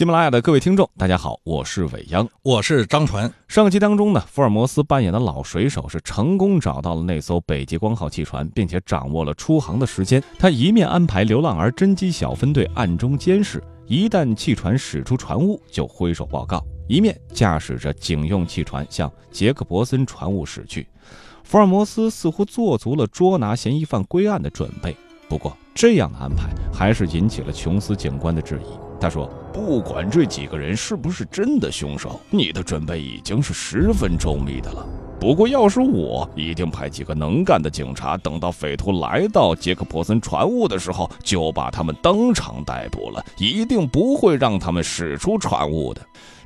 喜马拉雅的各位听众，大家好，我是伟央，我是张传。上集当中呢，福尔摩斯扮演的老水手是成功找到了那艘北极光号汽船，并且掌握了出航的时间。他一面安排流浪儿侦缉小分队暗中监视，一旦汽船驶出船坞就挥手报告；一面驾驶着警用汽船向杰克伯森船坞驶去。福尔摩斯似乎做足了捉拿嫌疑犯归案的准备，不过这样的安排还是引起了琼斯警官的质疑。他说：“不管这几个人是不是真的凶手，你的准备已经是十分周密的了。不过，要是我，一定派几个能干的警察，等到匪徒来到杰克伯森船坞的时候，就把他们当场逮捕了，一定不会让他们驶出船坞的。”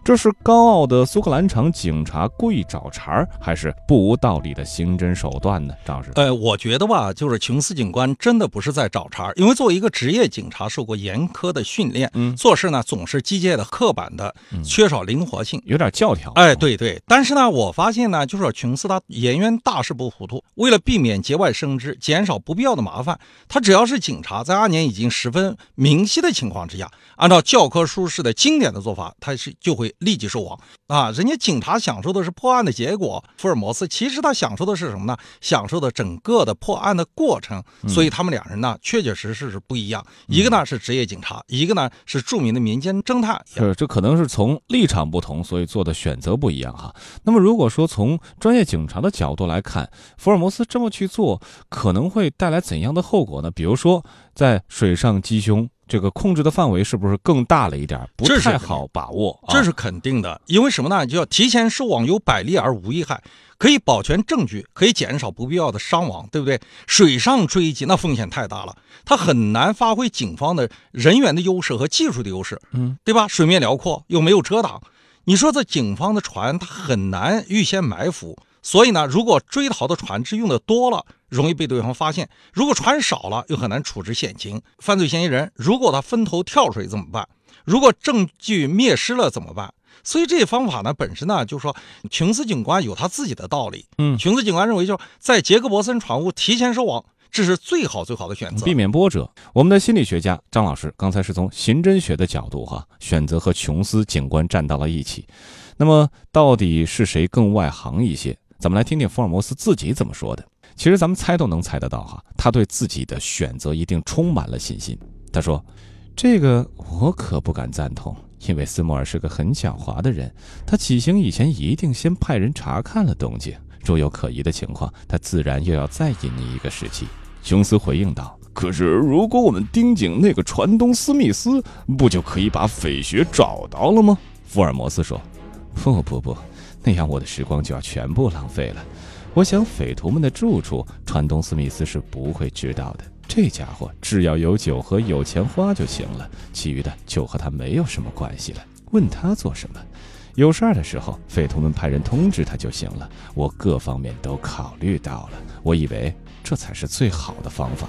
这是高傲的苏格兰场警察故意找茬儿，还是不无道理的刑侦手段呢？张老师，呃，我觉得吧，就是琼斯警官真的不是在找茬儿，因为作为一个职业警察，受过严苛的训练，嗯，做事呢总是机械的、刻板的，缺少灵活性，有点教条。哎，对对。但是呢，我发现呢，就是琼斯他颜渊大事不糊涂，为了避免节外生枝，减少不必要的麻烦，他只要是警察，在阿年已经十分明晰的情况之下，按照教科书式的经典的做法，他是就会。立即收网啊！人家警察享受的是破案的结果，福尔摩斯其实他享受的是什么呢？享受的整个的破案的过程。所以他们两人呢，确确实实是不一样。一个呢是职业警察，一个呢是著名的民间侦探。是，这可能是从立场不同，所以做的选择不一样哈。那么如果说从专业警察的角度来看，福尔摩斯这么去做，可能会带来怎样的后果呢？比如说在水上缉凶。这个控制的范围是不是更大了一点？不太好把握，这是肯定的。因为什么呢？就要提前收网，有百利而无一害，可以保全证据，可以减少不必要的伤亡，对不对？水上追击那风险太大了，它很难发挥警方的人员的优势和技术的优势，嗯，对吧？水面辽阔又没有遮挡，你说这警方的船它很难预先埋伏。所以呢，如果追逃的船只用的多了，容易被对方发现；如果船少了，又很难处置险情。犯罪嫌疑人如果他分头跳水怎么办？如果证据灭失了怎么办？所以这些方法呢，本身呢，就是说琼斯警官有他自己的道理。嗯，琼斯警官认为，就是在杰克伯森船坞提前收网，这是最好最好的选择，避免波折。我们的心理学家张老师刚才是从刑侦学的角度哈，选择和琼斯警官站到了一起。那么，到底是谁更外行一些？咱们来听听福尔摩斯自己怎么说的。其实咱们猜都能猜得到哈，他对自己的选择一定充满了信心。他说：“这个我可不敢赞同，因为斯莫尔是个很狡猾的人。他起行以前一定先派人查看了动静，若有可疑的情况，他自然又要再隐匿一个时期。”琼斯回应道：“可是如果我们盯紧那个船东斯密斯，不就可以把匪穴找到了吗？”福尔摩斯说：“不不不。”那样我的时光就要全部浪费了。我想匪徒们的住处，川东斯密斯是不会知道的。这家伙只要有酒喝、有钱花就行了，其余的就和他没有什么关系了。问他做什么？有事儿的时候，匪徒们派人通知他就行了。我各方面都考虑到了，我以为这才是最好的方法。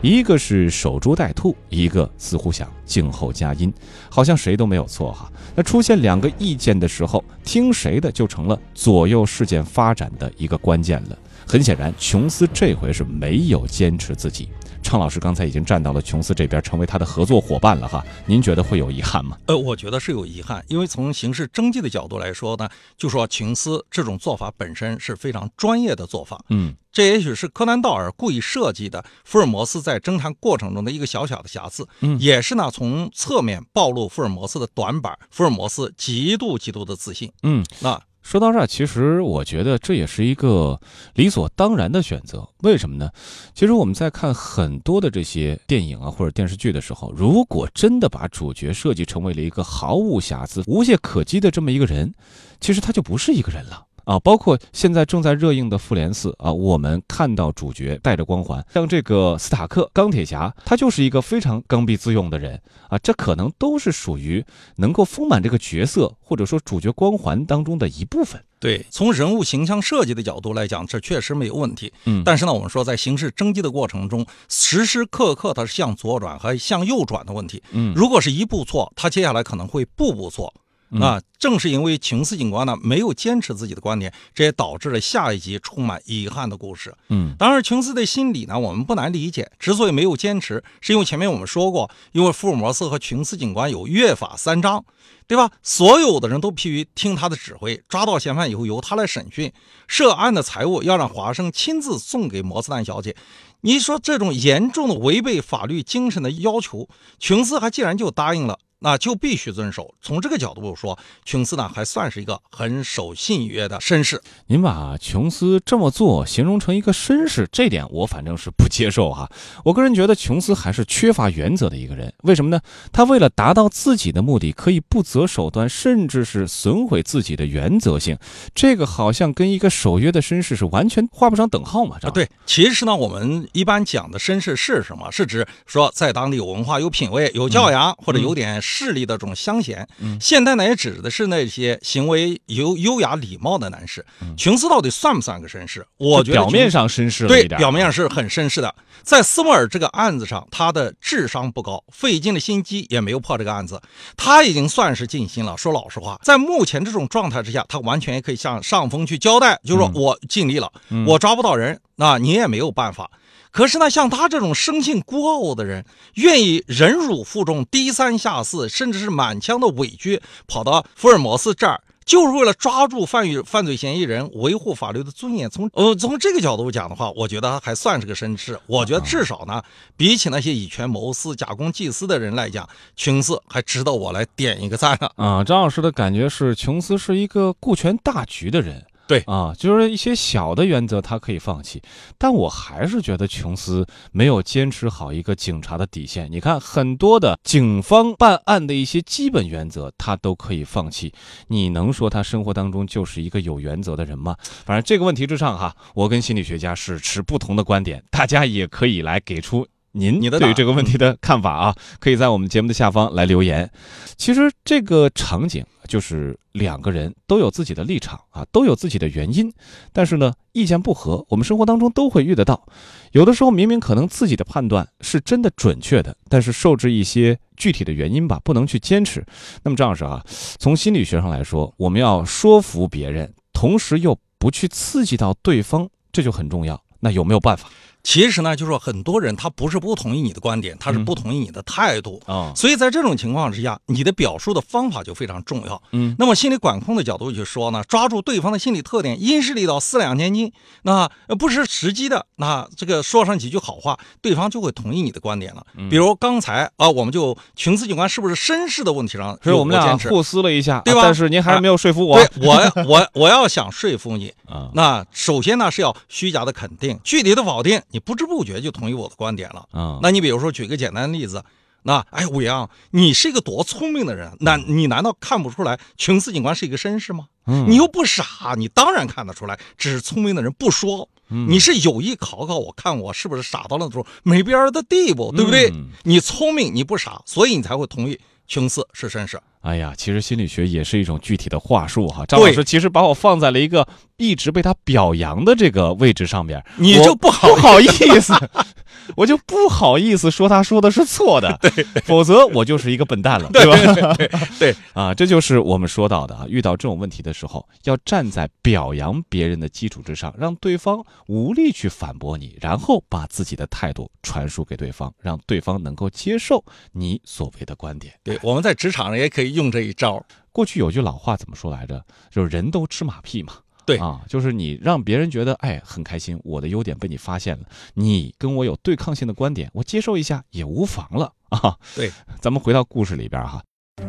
一个是守株待兔，一个似乎想静候佳音，好像谁都没有错哈。那出现两个意见的时候，听谁的就成了左右事件发展的一个关键了。很显然，琼斯这回是没有坚持自己。畅老师刚才已经站到了琼斯这边，成为他的合作伙伴了哈。您觉得会有遗憾吗？呃，我觉得是有遗憾，因为从刑事侦缉的角度来说呢，就说琼斯这种做法本身是非常专业的做法。嗯，这也许是柯南道尔故意设计的福尔摩斯在侦探过程中的一个小小的瑕疵。嗯，也是呢，从侧面暴露福尔摩斯的短板。福尔摩斯极度极度的自信。嗯，那。说到这儿，其实我觉得这也是一个理所当然的选择。为什么呢？其实我们在看很多的这些电影啊或者电视剧的时候，如果真的把主角设计成为了一个毫无瑕疵、无懈可击的这么一个人，其实他就不是一个人了。啊，包括现在正在热映的《复联四》啊，我们看到主角带着光环，像这个斯塔克钢铁侠，他就是一个非常刚愎自用的人啊，这可能都是属于能够丰满这个角色或者说主角光环当中的一部分。对，从人物形象设计的角度来讲，这确实没有问题。嗯，但是呢，我们说在形式征集的过程中，时时刻刻它是向左转和向右转的问题。嗯，如果是一步错，他接下来可能会步步错。啊，正是因为琼斯警官呢没有坚持自己的观点，这也导致了下一集充满遗憾的故事。嗯，当然，琼斯的心理呢，我们不难理解。之所以没有坚持，是因为前面我们说过，因为福尔摩斯和琼斯警官有约法三章，对吧？所有的人都必须听他的指挥，抓到嫌犯以后由他来审讯，涉案的财物要让华生亲自送给摩斯丹小姐。你说这种严重的违背法律精神的要求，琼斯还竟然就答应了。那就必须遵守。从这个角度说，琼斯呢还算是一个很守信约的绅士。您把琼斯这么做形容成一个绅士，这点我反正是不接受哈。我个人觉得琼斯还是缺乏原则的一个人。为什么呢？他为了达到自己的目的，可以不择手段，甚至是损毁自己的原则性。这个好像跟一个守约的绅士是完全画不上等号嘛？啊，对。其实呢，我们一般讲的绅士是什么？是指说在当地有文化、有品位、有教养，或者有点。势力的这种乡贤，现代呢也指的是那些行为优优雅礼貌的男士。琼斯到底算不算个绅士？我觉得表面上绅士对，表面上是很绅士的。在斯莫尔这个案子上，他的智商不高，费尽了心机也没有破这个案子。他已经算是尽心了。说老实话，在目前这种状态之下，他完全也可以向上峰去交代，就是说我尽力了，我抓不到人，那你也没有办法。可是呢，像他这种生性孤傲的人，愿意忍辱负重、低三下四，甚至是满腔的委屈，跑到福尔摩斯这儿，就是为了抓住犯与犯罪嫌疑人，维护法律的尊严。从呃从这个角度讲的话，我觉得他还算是个绅士。我觉得至少呢，比起那些以权谋私、假公济私的人来讲，琼斯还值得我来点一个赞呢。啊，张老师的感觉是，琼斯是一个顾全大局的人。对啊，就是一些小的原则他可以放弃，但我还是觉得琼斯没有坚持好一个警察的底线。你看，很多的警方办案的一些基本原则，他都可以放弃。你能说他生活当中就是一个有原则的人吗？反正这个问题之上哈，我跟心理学家是持不同的观点，大家也可以来给出。您对于这个问题的看法啊，可以在我们节目的下方来留言。其实这个场景就是两个人都有自己的立场啊，都有自己的原因，但是呢，意见不合，我们生活当中都会遇得到。有的时候明明可能自己的判断是真的准确的，但是受制一些具体的原因吧，不能去坚持。那么张老师啊，从心理学上来说，我们要说服别人，同时又不去刺激到对方，这就很重要。那有没有办法？其实呢，就是说很多人他不是不同意你的观点，他是不同意你的态度啊。所以在这种情况之下，你的表述的方法就非常重要。嗯，那么心理管控的角度去说呢，抓住对方的心理特点，因势利导，四两千斤，那不失时机的，那这个说上几句好话，对方就会同意你的观点了。比如刚才啊，我们就琼斯警官是不是绅士的问题上，所以我们俩互撕了一下，对吧？但是您还是没有说服我。对，我我我要想说服你 啊，那首先呢是要虚假的肯定，具体的否定，你不知不觉就。同意我的观点了啊？那你比如说举个简单的例子，那哎，武阳，你是一个多聪明的人，难你难道看不出来琼斯警官是一个绅士吗？嗯，你又不傻，你当然看得出来。只是聪明的人不说，你是有意考考我，看我是不是傻到了那种没边儿的地步，对不对？你聪明，你不傻，所以你才会同意琼斯是绅士。哎呀，其实心理学也是一种具体的话术哈。张老师其实把我放在了一个一直被他表扬的这个位置上边，你就不好不好意思。我就不好意思说他说的是错的，对，否则我就是一个笨蛋了，对吧？对啊，这就是我们说到的啊，遇到这种问题的时候，要站在表扬别人的基础之上，让对方无力去反驳你，然后把自己的态度传输给对方，让对方能够接受你所谓的观点。对，我们在职场上也可以用这一招。过去有句老话怎么说来着？就是人都吃马屁嘛。对啊，就是你让别人觉得哎很开心，我的优点被你发现了，你跟我有对抗性的观点，我接受一下也无妨了啊。对，咱们回到故事里边哈，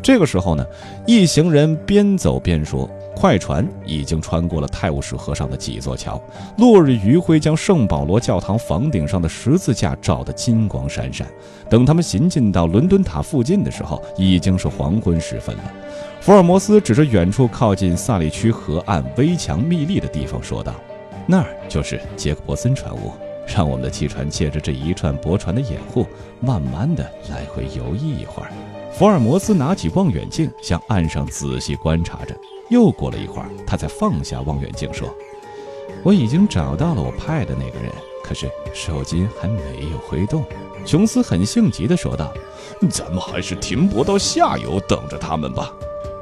这个时候呢，一行人边走边说，快船已经穿过了泰晤士河上的几座桥，落日余晖将圣保罗教堂房顶上的十字架照得金光闪闪。等他们行进到伦敦塔附近的时候，已经是黄昏时分了。福尔摩斯指着远处靠近萨利区河岸危墙密立的地方说道：“那儿就是杰克伯森船坞，让我们的汽船借着这一串驳船的掩护，慢慢的来回游弋一会儿。”福尔摩斯拿起望远镜向岸上仔细观察着。又过了一会儿，他才放下望远镜说：“我已经找到了我派的那个人，可是手机还没有挥动。”琼斯很性急地说道：“咱们还是停泊到下游等着他们吧。”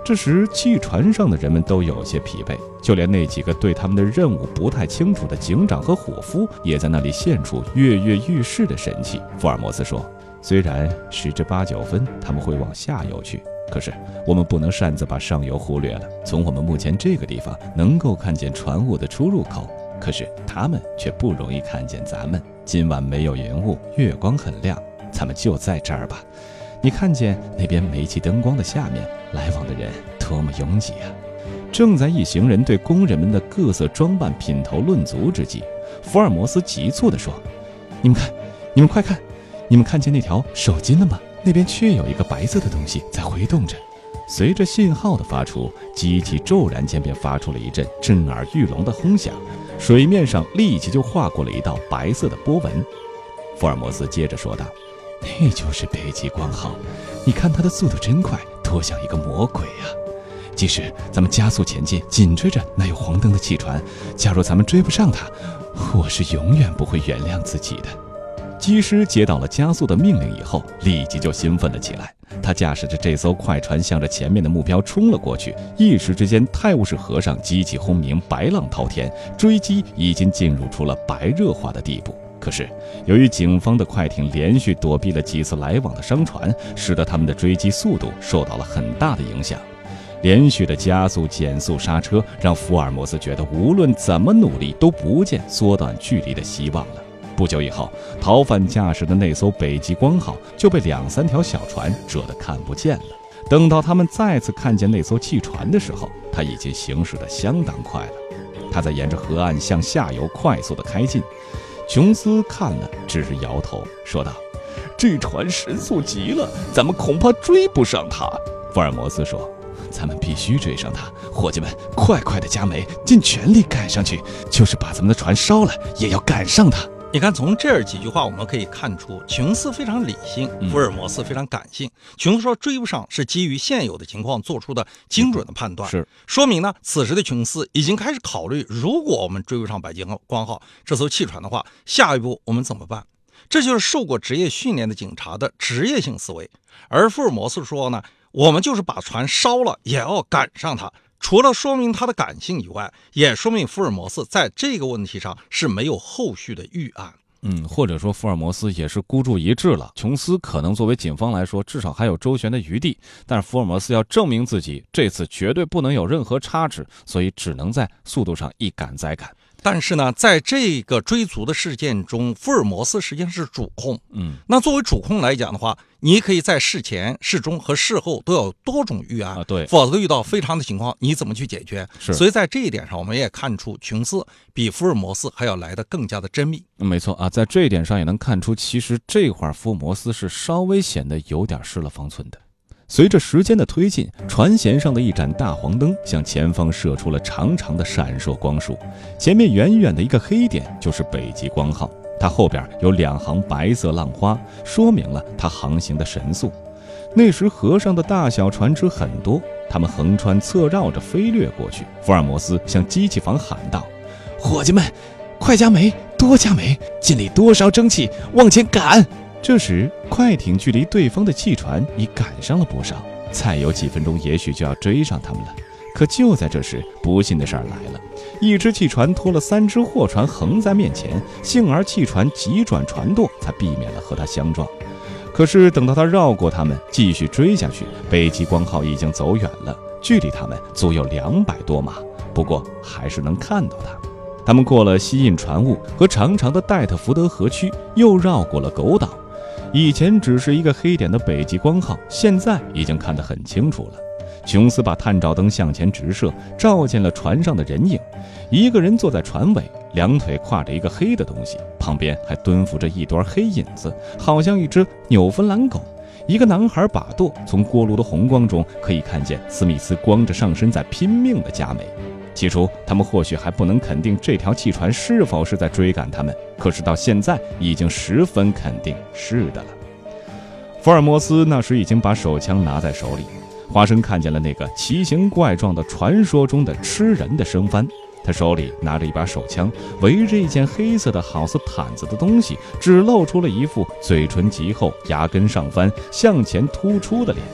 这时，汽船上的人们都有些疲惫，就连那几个对他们的任务不太清楚的警长和伙夫，也在那里现出跃跃欲试的神气。福尔摩斯说：“虽然十之八九分他们会往下游去，可是我们不能擅自把上游忽略了。从我们目前这个地方能够看见船坞的出入口，可是他们却不容易看见咱们。今晚没有云雾，月光很亮，咱们就在这儿吧。”你看见那边煤气灯光的下面，来往的人多么拥挤啊！正在一行人对工人们的各色装扮品头论足之际，福尔摩斯急促地说：“你们看，你们快看，你们看见那条手巾了吗？那边却有一个白色的东西在挥动着。”随着信号的发出，机器骤然间便发出了一阵震耳欲聋的轰响，水面上立即就划过了一道白色的波纹。福尔摩斯接着说道。那就是北极光号，你看它的速度真快，多像一个魔鬼啊！即使咱们加速前进，紧追着那有黄灯的汽船，假如咱们追不上它，我是永远不会原谅自己的。机师接到了加速的命令以后，立即就兴奋了起来。他驾驶着这艘快船，向着前面的目标冲了过去。一时之间，泰晤士河上激起轰鸣，白浪滔天，追击已经进入出了白热化的地步。可是，由于警方的快艇连续躲避了几次来往的商船，使得他们的追击速度受到了很大的影响。连续的加速、减速、刹车，让福尔摩斯觉得无论怎么努力都不见缩短距离的希望了。不久以后，逃犯驾驶的那艘北极光号就被两三条小船遮得看不见了。等到他们再次看见那艘汽船的时候，它已经行驶得相当快了。它在沿着河岸向下游快速地开进。琼斯看了，只是摇头，说道：“这船神速极了，咱们恐怕追不上它。”福尔摩斯说：“咱们必须追上它，伙计们，快快的加煤，尽全力赶上去，就是把咱们的船烧了，也要赶上它。”你看，从这几句话我们可以看出，琼斯非常理性，福尔摩斯非常感性。琼斯说追不上是基于现有的情况做出的精准的判断，是说明呢，此时的琼斯已经开始考虑，如果我们追不上北极光号这艘汽船的话，下一步我们怎么办？这就是受过职业训练的警察的职业性思维。而福尔摩斯说呢，我们就是把船烧了，也要赶上它。除了说明他的感性以外，也说明福尔摩斯在这个问题上是没有后续的预案。嗯，或者说福尔摩斯也是孤注一掷了。琼斯可能作为警方来说，至少还有周旋的余地，但是福尔摩斯要证明自己，这次绝对不能有任何差池，所以只能在速度上一赶再赶。但是呢，在这个追逐的事件中，福尔摩斯实际上是主控。嗯，那作为主控来讲的话，你可以在事前、事中和事后都有多种预案啊。对，否则遇到非常的情况，你怎么去解决？是。所以在这一点上，我们也看出琼斯比福尔摩斯还要来的更加的缜密。没错啊，在这一点上也能看出，其实这会儿福尔摩斯是稍微显得有点失了方寸的。随着时间的推进，船舷上的一盏大黄灯向前方射出了长长的闪烁光束，前面远远的一个黑点就是北极光号，它后边有两行白色浪花，说明了它航行的神速。那时河上的大小船只很多，它们横穿侧绕着飞掠过去。福尔摩斯向机器房喊道：“伙计们，快加煤，多加煤，尽力多烧蒸汽，往前赶！”这时，快艇距离对方的汽船已赶上了不少，再有几分钟，也许就要追上他们了。可就在这时，不幸的事儿来了：一只汽船拖了三只货船横在面前，幸而汽船急转船舵，才避免了和它相撞。可是等到他绕过他们，继续追下去，北极光号已经走远了，距离他们足有两百多码。不过还是能看到它。他们过了吸引船坞和长长的戴特福德河区，又绕过了狗岛。以前只是一个黑点的北极光号，现在已经看得很清楚了。琼斯把探照灯向前直射，照见了船上的人影。一个人坐在船尾，两腿挎着一个黑的东西，旁边还蹲伏着一团黑影子，好像一只纽芬兰狗。一个男孩把舵，从锅炉的红光中可以看见斯密斯光着上身在拼命地加煤。起初，他们或许还不能肯定这条汽船是否是在追赶他们，可是到现在已经十分肯定是的了。福尔摩斯那时已经把手枪拿在手里，华生看见了那个奇形怪状的传说中的吃人的生番，他手里拿着一把手枪，围着一件黑色的好似毯子的东西，只露出了一副嘴唇极厚、牙根上翻、向前突出的脸。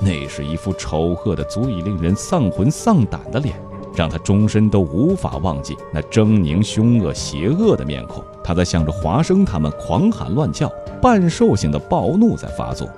那是一副丑恶的足以令人丧魂丧胆的脸，让他终身都无法忘记那狰狞、凶恶、邪恶的面孔。他在向着华生他们狂喊乱叫，半兽性的暴怒在发作。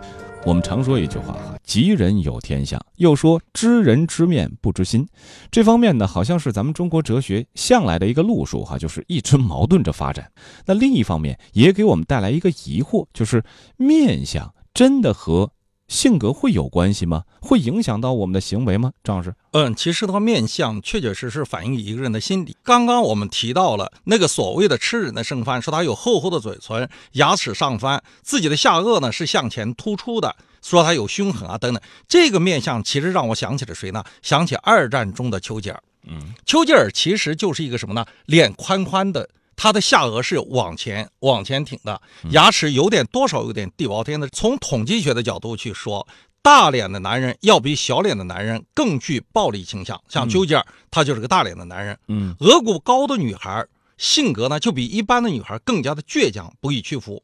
我们常说一句话哈，吉人有天相，又说知人知面不知心。这方面呢，好像是咱们中国哲学向来的一个路数哈，就是一直矛盾着发展。那另一方面也给我们带来一个疑惑，就是面相真的和性格会有关系吗？会影响到我们的行为吗？张老师，嗯，其实的面相确确实实反映一个人的心理。刚刚我们提到了那个所谓的吃人的剩饭，说他有厚厚的嘴唇，牙齿上翻，自己的下颚呢是向前突出的，说他有凶狠啊等等。这个面相其实让我想起了谁呢？想起二战中的丘吉尔。嗯，丘吉尔其实就是一个什么呢？脸宽宽的。他的下颚是往前往前挺的，牙齿有点多少有点地包天的。从统计学的角度去说，大脸的男人要比小脸的男人更具暴力倾向。像丘吉尔，他就是个大脸的男人。嗯，额骨高的女孩性格呢，就比一般的女孩更加的倔强，不易屈服。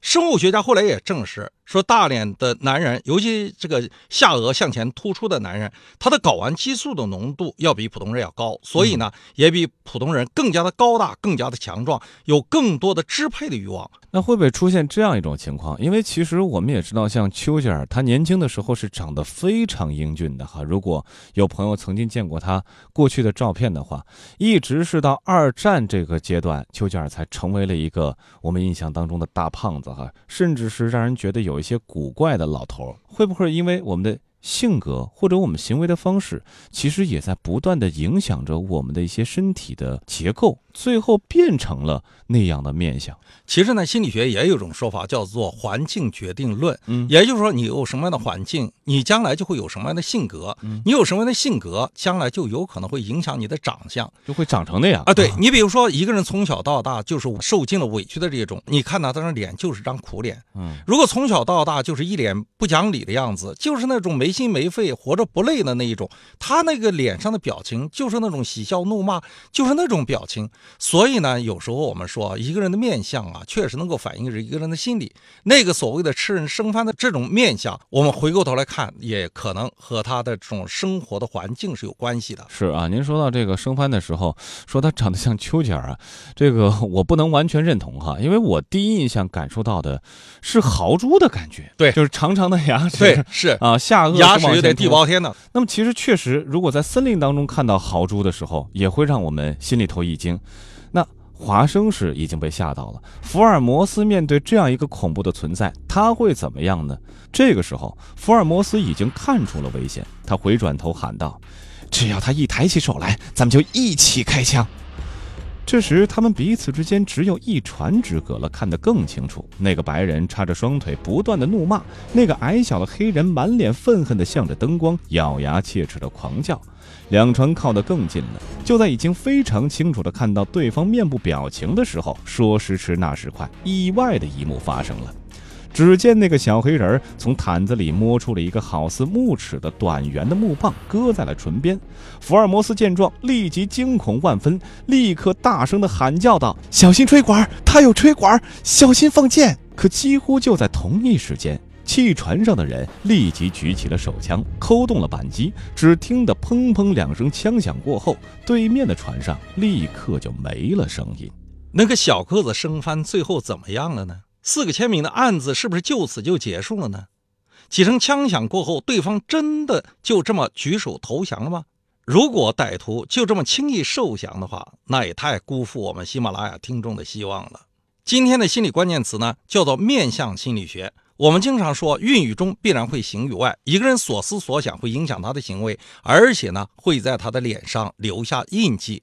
生物学家后来也证实说，大脸的男人，尤其这个下颚向前突出的男人，他的睾丸激素的浓度要比普通人要高，所以呢，也比普通人更加的高大，更加的强壮，有更多的支配的欲望。那会不会出现这样一种情况？因为其实我们也知道，像丘吉尔，他年轻的时候是长得非常英俊的哈。如果有朋友曾经见过他过去的照片的话，一直是到二战这个阶段，丘吉尔才成为了一个我们印象当中的大胖胖子哈，甚至是让人觉得有一些古怪的老头。会不会因为我们的性格或者我们行为的方式，其实也在不断的影响着我们的一些身体的结构？最后变成了那样的面相。其实呢，心理学也有一种说法，叫做环境决定论。嗯，也就是说，你有什么样的环境，你将来就会有什么样的性格。嗯，你有什么样的性格，将来就有可能会影响你的长相，就会长成那样啊。对你，比如说一个人从小到大就是受尽了委屈的这种，你看到他的脸就是张苦脸。嗯，如果从小到大就是一脸不讲理的样子，就是那种没心没肺、活着不累的那一种，他那个脸上的表情就是那种喜笑怒骂，就是那种表情。所以呢，有时候我们说一个人的面相啊，确实能够反映着一个人的心理。那个所谓的吃人生番的这种面相，我们回过头来看，也可能和他的这种生活的环境是有关系的。是啊，您说到这个生番的时候，说他长得像丘吉尔啊，这个 我不能完全认同哈，因为我第一印象感受到的是豪猪的感觉，对，就是长长的牙齿，对，是啊，下颚牙齿有点地包天呢。那么其实确实，如果在森林当中看到豪猪的时候，也会让我们心里头一惊。那华生是已经被吓到了，福尔摩斯面对这样一个恐怖的存在，他会怎么样呢？这个时候，福尔摩斯已经看出了危险，他回转头喊道：“只要他一抬起手来，咱们就一起开枪。”这时，他们彼此之间只有一船之隔了，看得更清楚。那个白人叉着双腿，不断的怒骂；那个矮小的黑人满脸愤恨的向着灯光，咬牙切齿的狂叫。两船靠得更近了，就在已经非常清楚的看到对方面部表情的时候，说时迟那时快，意外的一幕发生了。只见那个小黑人从毯子里摸出了一个好似木尺的短圆的木棒，搁在了唇边。福尔摩斯见状，立即惊恐万分，立刻大声的喊叫道：“小心吹管！他有吹管！小心放箭！”可几乎就在同一时间，汽船上的人立即举起了手枪，扣动了扳机。只听得砰砰两声枪响过后，对面的船上立刻就没了声音。那个小个子生番最后怎么样了呢？四个签名的案子是不是就此就结束了呢？几声枪响过后，对方真的就这么举手投降了吗？如果歹徒就这么轻易受降的话，那也太辜负我们喜马拉雅听众的希望了。今天的心理关键词呢，叫做面相心理学。我们经常说，孕育中必然会形于外，一个人所思所想会影响他的行为，而且呢，会在他的脸上留下印记。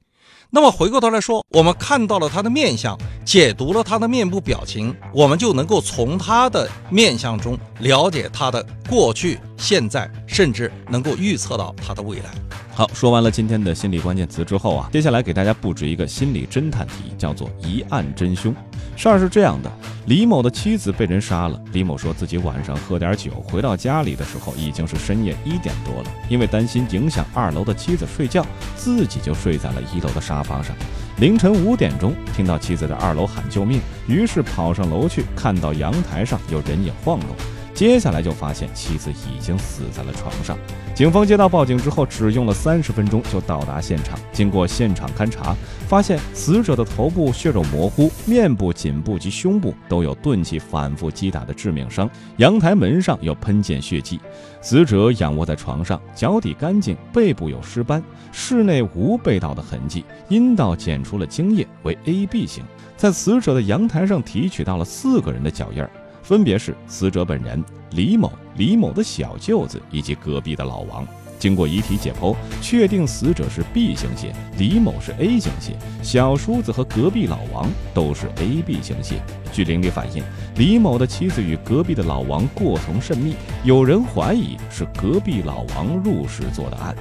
那么回过头来说，我们看到了他的面相，解读了他的面部表情，我们就能够从他的面相中了解他的过去、现在，甚至能够预测到他的未来。好，说完了今天的心理关键词之后啊，接下来给大家布置一个心理侦探题，叫做疑案真凶。事儿是这样的，李某的妻子被人杀了。李某说自己晚上喝点酒，回到家里的时候已经是深夜一点多了。因为担心影响二楼的妻子睡觉，自己就睡在了一楼的沙发上。凌晨五点钟，听到妻子在二楼喊救命，于是跑上楼去，看到阳台上有人影晃动。接下来就发现妻子已经死在了床上。警方接到报警之后，只用了三十分钟就到达现场。经过现场勘查，发现死者的头部血肉模糊，面部、颈部及胸部都有钝器反复击打的致命伤，阳台门上有喷溅血迹。死者仰卧在床上，脚底干净，背部有尸斑，室内无被盗的痕迹，阴道检出了精液为 AB 型。在死者的阳台上提取到了四个人的脚印儿，分别是死者本人李某、李某的小舅子以及隔壁的老王。经过遗体解剖，确定死者是 B 型血，李某是 A 型血，小叔子和隔壁老王都是 AB 型血。据邻里反映，李某的妻子与隔壁的老王过从甚密，有人怀疑是隔壁老王入室做的案。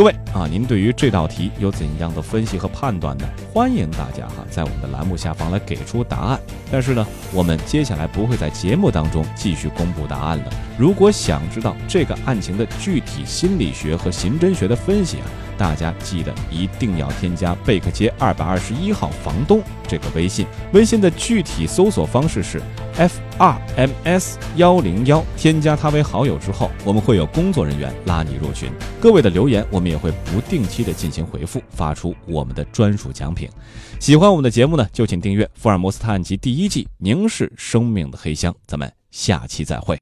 各位啊，您对于这道题有怎样的分析和判断呢？欢迎大家哈在我们的栏目下方来给出答案。但是呢，我们接下来不会在节目当中继续公布答案了。如果想知道这个案情的具体心理学和刑侦学的分析啊，大家记得一定要添加贝克街二百二十一号房东这个微信。微信的具体搜索方式是。f r m s 幺零幺，添加他为好友之后，我们会有工作人员拉你入群。各位的留言，我们也会不定期的进行回复，发出我们的专属奖品。喜欢我们的节目呢，就请订阅《福尔摩斯探案集》第一季《凝视生命的黑箱》。咱们下期再会。